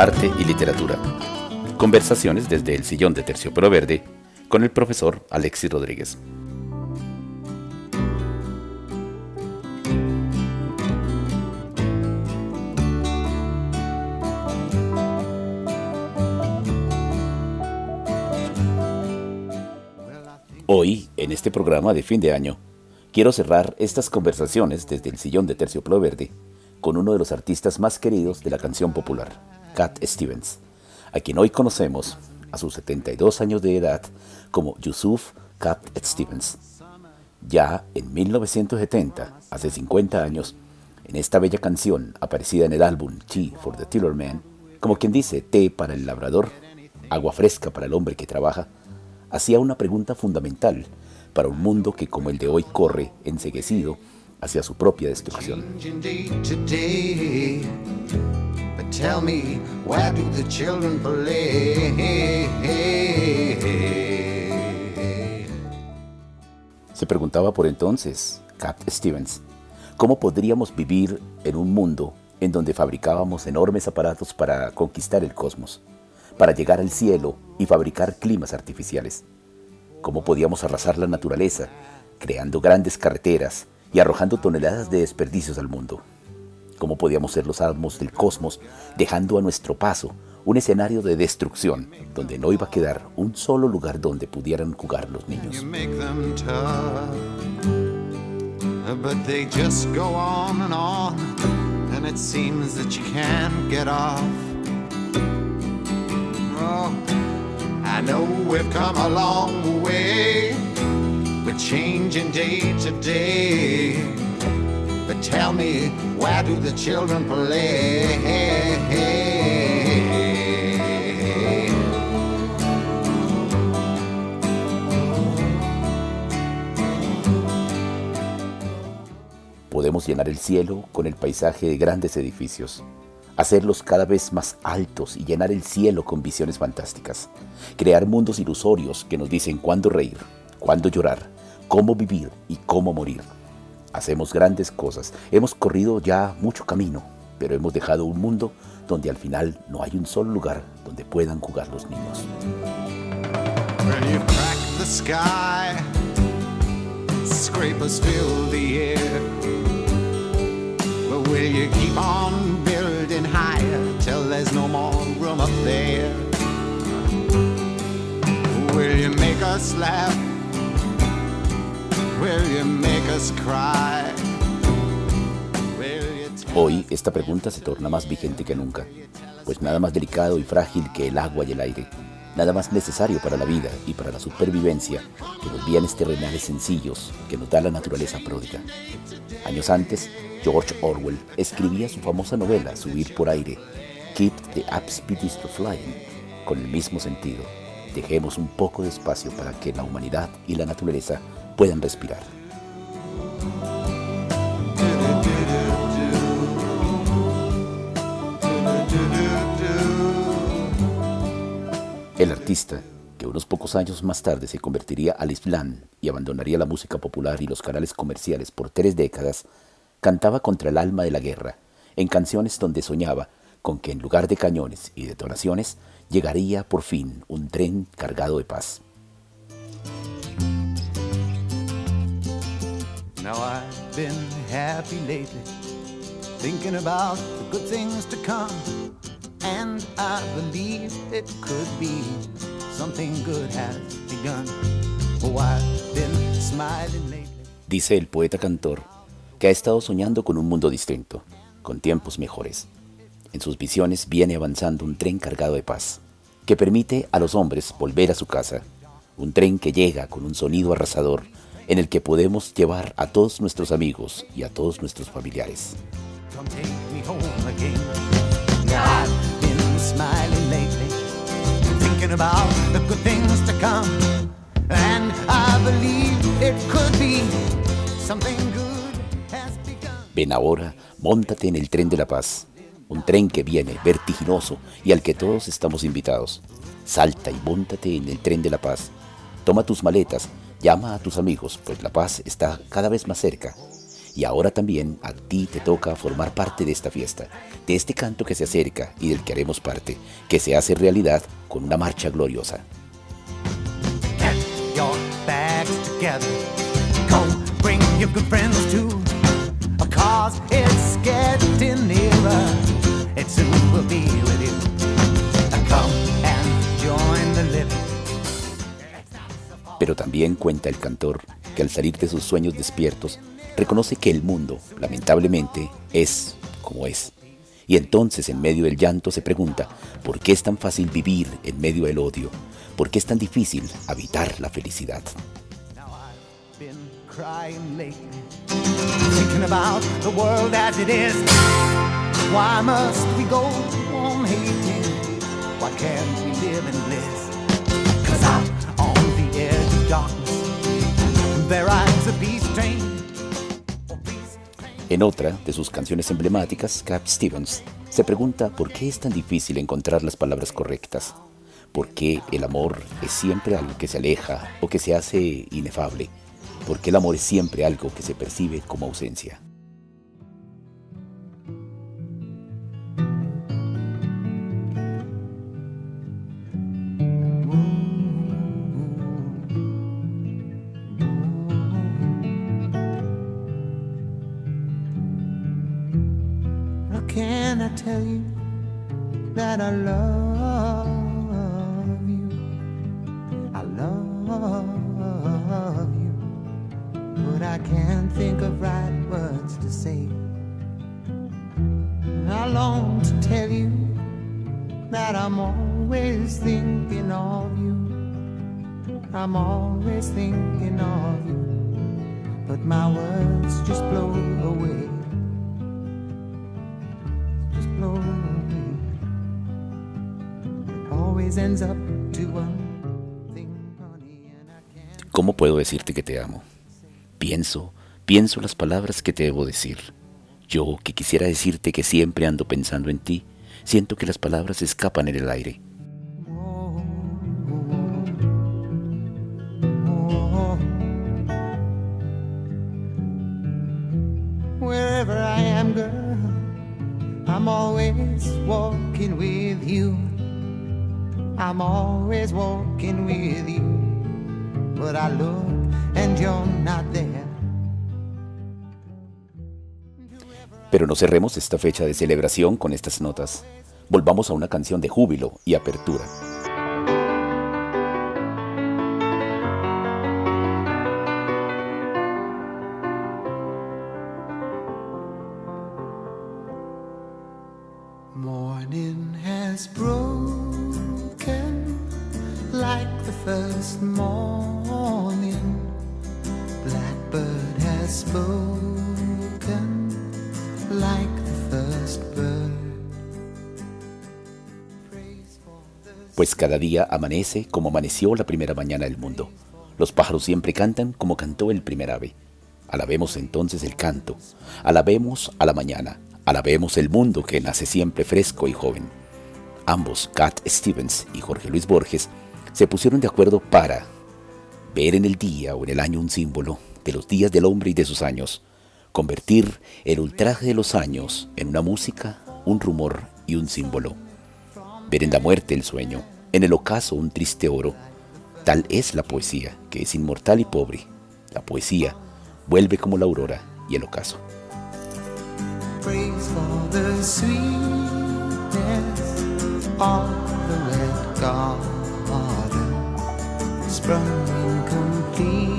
Arte y literatura. Conversaciones desde el sillón de Terciopelo Verde con el profesor Alexis Rodríguez. Hoy, en este programa de fin de año, quiero cerrar estas conversaciones desde el sillón de Terciopelo Verde con uno de los artistas más queridos de la canción popular, Cat Stevens, a quien hoy conocemos a sus 72 años de edad como Yusuf Cat Stevens. Ya en 1970, hace 50 años, en esta bella canción aparecida en el álbum Tea for the Tiller Man, como quien dice té para el labrador, agua fresca para el hombre que trabaja, hacía una pregunta fundamental para un mundo que como el de hoy corre enseguecido hacia su propia destrucción. Se preguntaba por entonces, Cat Stevens, ¿cómo podríamos vivir en un mundo en donde fabricábamos enormes aparatos para conquistar el cosmos? para llegar al cielo y fabricar climas artificiales. ¿Cómo podíamos arrasar la naturaleza, creando grandes carreteras y arrojando toneladas de desperdicios al mundo? ¿Cómo podíamos ser los amos del cosmos, dejando a nuestro paso un escenario de destrucción donde no iba a quedar un solo lugar donde pudieran jugar los niños? I know we've come a long way. We're changing day to day. But tell me, where do the children play? Podemos llenar el cielo con el paisaje de grandes edificios hacerlos cada vez más altos y llenar el cielo con visiones fantásticas, crear mundos ilusorios que nos dicen cuándo reír, cuándo llorar, cómo vivir y cómo morir. Hacemos grandes cosas, hemos corrido ya mucho camino, pero hemos dejado un mundo donde al final no hay un solo lugar donde puedan jugar los niños. Hoy esta pregunta se torna más vigente que nunca, pues nada más delicado y frágil que el agua y el aire, nada más necesario para la vida y para la supervivencia que los bienes terrenales sencillos que nos da la naturaleza pródiga. Años antes, George Orwell escribía su famosa novela Subir por aire, Keep the to Flying, con el mismo sentido. Dejemos un poco de espacio para que la humanidad y la naturaleza puedan respirar. El artista, que unos pocos años más tarde se convertiría al Islam y abandonaría la música popular y los canales comerciales por tres décadas, cantaba contra el alma de la guerra, en canciones donde soñaba con que en lugar de cañones y detonaciones llegaría por fin un tren cargado de paz. Now I've been happy lately, thinking about the good things to come, and I believe it could be something good has begun. Oh, I've been smiling lately. Dice el poeta cantor que ha estado soñando con un mundo distinto, con tiempos mejores. En sus visiones viene avanzando un tren cargado de paz, que permite a los hombres volver a su casa, un tren que llega con un sonido arrasador en el que podemos llevar a todos nuestros amigos y a todos nuestros familiares. Ven ahora, montate en el tren de la paz, un tren que viene vertiginoso y al que todos estamos invitados. Salta y montate en el tren de la paz. Toma tus maletas, llama a tus amigos, pues la paz está cada vez más cerca. Y ahora también a ti te toca formar parte de esta fiesta, de este canto que se acerca y del que haremos parte, que se hace realidad con una marcha gloriosa. Pero también cuenta el cantor que al salir de sus sueños despiertos, reconoce que el mundo, lamentablemente, es como es. Y entonces en medio del llanto se pregunta, ¿por qué es tan fácil vivir en medio del odio? ¿Por qué es tan difícil habitar la felicidad? En otra de sus canciones emblemáticas, Cap Stevens se pregunta por qué es tan difícil encontrar las palabras correctas, por qué el amor es siempre algo que se aleja o que se hace inefable, por qué el amor es siempre algo que se percibe como ausencia. Tell you that I love you? I love you, but I can't think of right words to say. I long to tell you that I'm always thinking of you. I'm always thinking of you, but my words ¿Cómo puedo decirte que te amo? Pienso, pienso las palabras que te debo decir. Yo, que quisiera decirte que siempre ando pensando en ti, siento que las palabras escapan en el aire. Wherever I am, girl, I'm always walking with you. I'm always walking with you. But I look and you're not there. Pero no cerremos esta fecha de celebración con estas notas. Volvamos a una canción de júbilo y apertura. Pues cada día amanece como amaneció la primera mañana del mundo. Los pájaros siempre cantan como cantó el primer ave. Alabemos entonces el canto, alabemos a la mañana, alabemos el mundo que nace siempre fresco y joven. Ambos, Cat Stevens y Jorge Luis Borges, se pusieron de acuerdo para ver en el día o en el año un símbolo de los días del hombre y de sus años, convertir el ultraje de los años en una música, un rumor y un símbolo, ver en la muerte el sueño, en el ocaso un triste oro. Tal es la poesía, que es inmortal y pobre. La poesía vuelve como la aurora y el ocaso. Sprung in